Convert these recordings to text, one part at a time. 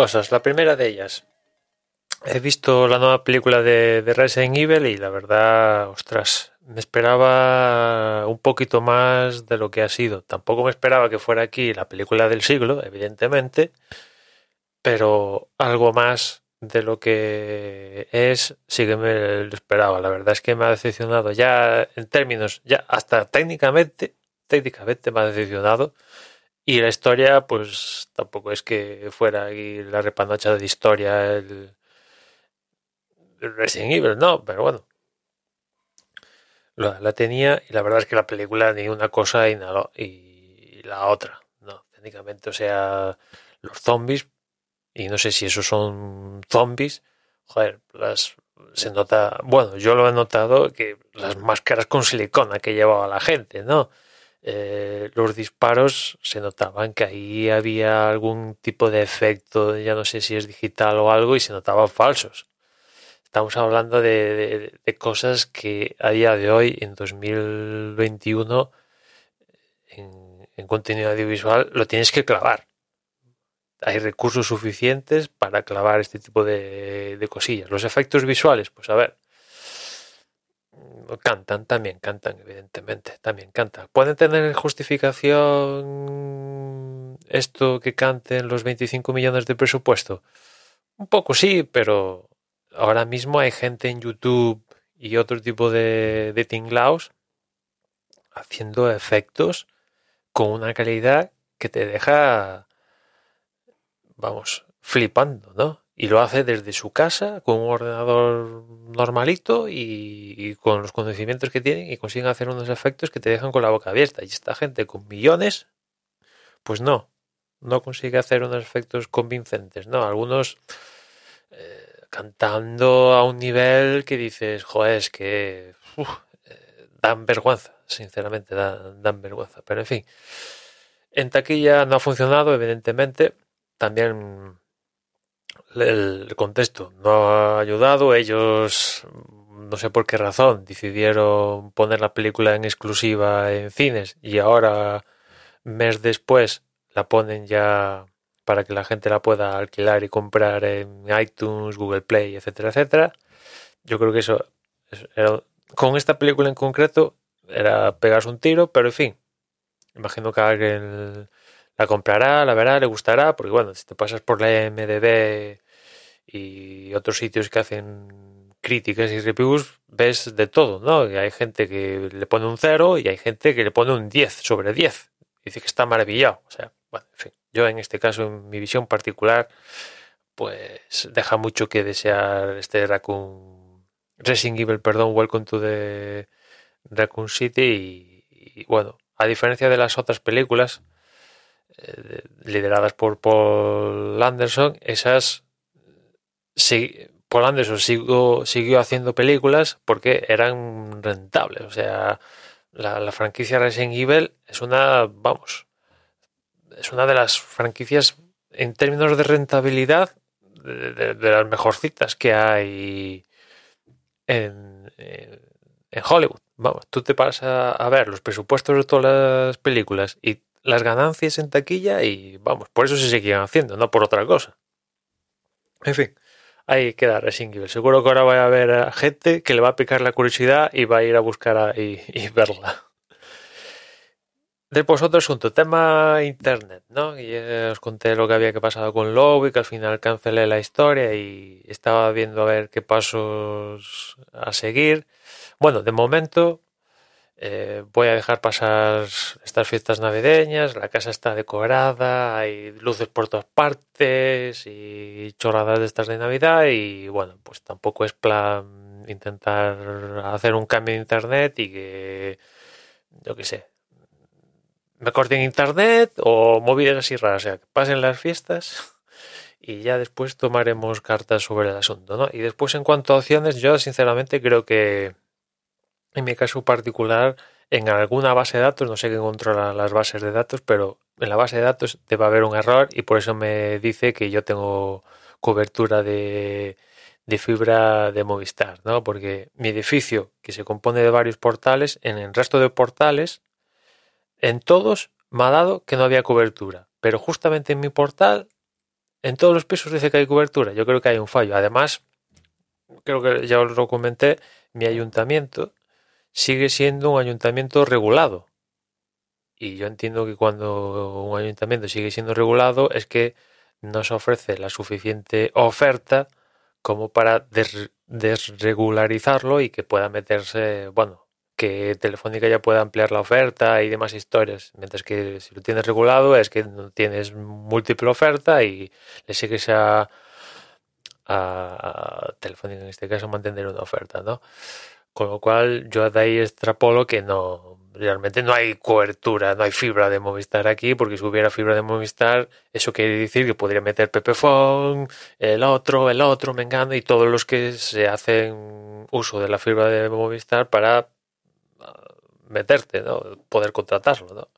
Cosas. La primera de ellas. He visto la nueva película de, de Resident Evil y la verdad, ostras, me esperaba un poquito más de lo que ha sido. Tampoco me esperaba que fuera aquí la película del siglo, evidentemente, pero algo más de lo que es sí que me lo esperaba. La verdad es que me ha decepcionado ya en términos, ya hasta técnicamente, técnicamente me ha decepcionado. Y la historia, pues tampoco es que fuera la repanocha de historia el, Resident Evil, no, pero bueno. La, la, tenía y la verdad es que la película ni una cosa y, nada, y la otra, no, técnicamente, o sea, los zombies, y no sé si esos son zombies, joder, las, se nota, bueno, yo lo he notado que las máscaras con silicona que llevaba la gente, ¿no? Eh, los disparos se notaban que ahí había algún tipo de efecto, ya no sé si es digital o algo, y se notaban falsos. Estamos hablando de, cosas que a día de hoy, en 2021, en, en contenido audiovisual, lo tienes que clavar. Hay recursos suficientes para clavar este tipo de, de cosillas. Los efectos visuales, pues a ver, cantan también, cantan, evidentemente, también cantan. ¿Pueden tener justificación esto que canten los 25 millones de presupuesto? Un poco sí, pero ahora mismo hay gente en YouTube y otro tipo de, de tinglaos haciendo efectos con una calidad que te deja, vamos, flipando, ¿no? Y lo hace desde su casa con un ordenador normalito y, con los conocimientos que tienen y consiguen hacer unos efectos que te dejan con la boca abierta. Y esta gente con millones, pues no, no consigue hacer unos efectos convincentes, ¿no? Algunos eh, cantando a un nivel que dices, joder, es que eh, dan vergüenza, sinceramente, dan, dan vergüenza. Pero en fin, en taquilla no ha funcionado, evidentemente. También el contexto no ha ayudado. Ellos, no sé por qué razón, decidieron poner la película en exclusiva en cines y ahora, mes después, la ponen ya para que la gente la pueda alquilar y comprar en iTunes, Google Play, etcétera, etcétera. Yo creo que eso era, con esta película en concreto era pegarse un tiro, pero en fin, imagino que la comprará, la verá, le gustará, porque bueno, si te pasas por la MDB y otros sitios que hacen críticas y reviews, ves de todo, ¿no? Y hay gente que le pone un 0 y hay gente que le pone un 10 sobre 10. Dice que está maravillado. O sea, bueno, en fin, yo en este caso, en mi visión particular, pues deja mucho que desear este Raccoon Racing Evil, perdón, Welcome to the Raccoon City y bueno, a diferencia de las otras películas, eh, lideradas por Paul Anderson, esas sí, Paul Anderson siguió, siguió haciendo películas porque eran rentables. O sea, la, franquicia Resident Evil es una, vamos, es una de las franquicias en términos de rentabilidad de, las mejorcitas que hay en, Hollywood. Vamos, tú te paras a ver los presupuestos de todas las películas y las ganancias en taquilla y vamos, por eso se siguen haciendo, no por otra cosa. En fin, ahí queda Resident. Seguro que ahora va a haber gente que le va a picar la curiosidad y va a ir a buscar a, y, verla. Después otro asunto, tema internet, ¿no? Y os conté lo que había que pasado con Lobby, que al final cancelé la historia y estaba viendo a ver qué pasos a seguir. Bueno, de momento eh, voy a dejar pasar estas fiestas navideñas, la casa está decorada, hay luces por todas partes y chorradas de estas de Navidad y bueno, pues tampoco es plan intentar hacer un cambio de internet y que, yo qué sé, me corten internet o movidas así raras, o sea, que pasen las fiestas y ya después tomaremos cartas sobre el asunto, ¿no? Y después en cuanto a opciones, yo sinceramente creo que en mi caso particular, en alguna base de datos, no sé quién controla las bases de datos, pero en la base de datos debe haber un error y por eso me dice que yo tengo cobertura de, de fibra de Movistar, ¿no? Porque mi edificio, que se compone de varios portales, en el resto de portales, en todos me ha dado que no había cobertura. Pero justamente en mi portal, en todos los pisos dice que hay cobertura. Yo creo que hay un fallo. Además, creo que ya os lo comenté, mi ayuntamiento sigue siendo un ayuntamiento regulado. Y yo entiendo que cuando un ayuntamiento sigue siendo regulado es que no se ofrece la suficiente oferta como para desregularizarlo y que pueda meterse, bueno, que Telefónica ya pueda ampliar la oferta y demás historias. Mientras que si lo tienes regulado es que no tienes múltiple oferta y le sigues a, a Telefónica en este caso mantener una oferta, ¿no? Con lo cual yo de ahí extrapolo que no, realmente no hay cobertura, no hay fibra de Movistar aquí, porque si hubiera fibra de Movistar, eso quiere decir que podría meter Pepephone, el otro, el otro, Mengano y todos los que se hacen uso de la fibra de Movistar para ah, meterte, ¿no? Poder contratarlo, ¿no?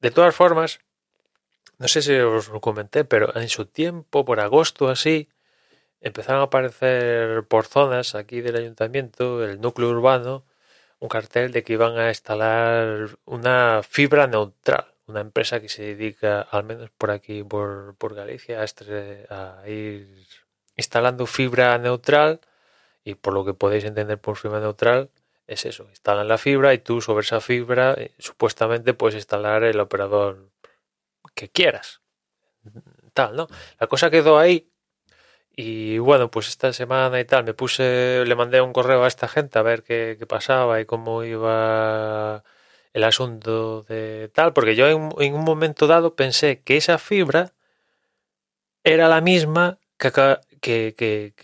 De todas formas, no sé si os lo comenté, pero en su tiempo, por agosto así, empezaron a aparecer por zonas aquí del ayuntamiento, el núcleo urbano, un cartel de que iban a instalar una fibra neutral, una empresa que se dedica, al menos por aquí, por, por Galicia, a, ir instalando fibra neutral y por lo que podéis entender por fibra neutral es eso, instalan la fibra y tú sobre esa fibra eh, supuestamente puedes instalar el operador que quieras. Tal, ¿no? La cosa quedó ahí y bueno, pues esta semana y tal, me puse, le mandé un correo a esta gente a ver qué, pasaba y cómo iba el asunto de tal, porque yo en, un momento dado pensé que esa fibra era la misma que, que,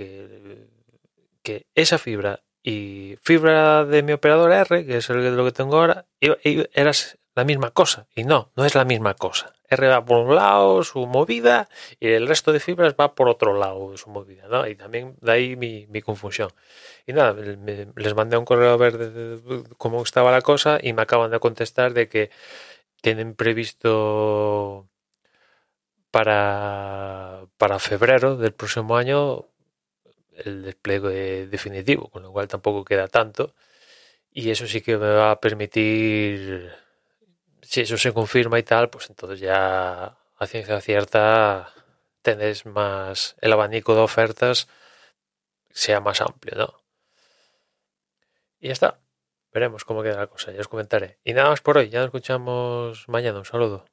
que, esa fibra. Y fibra de mi operador R, que es el lo que tengo ahora, era la misma cosa. Y no, no es la misma cosa. R va por un lado, su movida, y el resto de fibras va por otro lado, su movida. Y también de ahí mi, confusión. Y nada, les mandé un correo a ver cómo estaba la cosa y me acaban de contestar de que tienen previsto para, para febrero del próximo año el despliegue definitivo, con lo cual tampoco queda tanto. Y eso sí que me va a permitir si eso se confirma y tal, pues entonces ya a ciencia cierta tenés más el abanico de ofertas sea más amplio, ¿no? Y ya está. Veremos cómo queda la cosa, ya os comentaré. Y nada más por hoy, ya nos escuchamos mañana. Un saludo.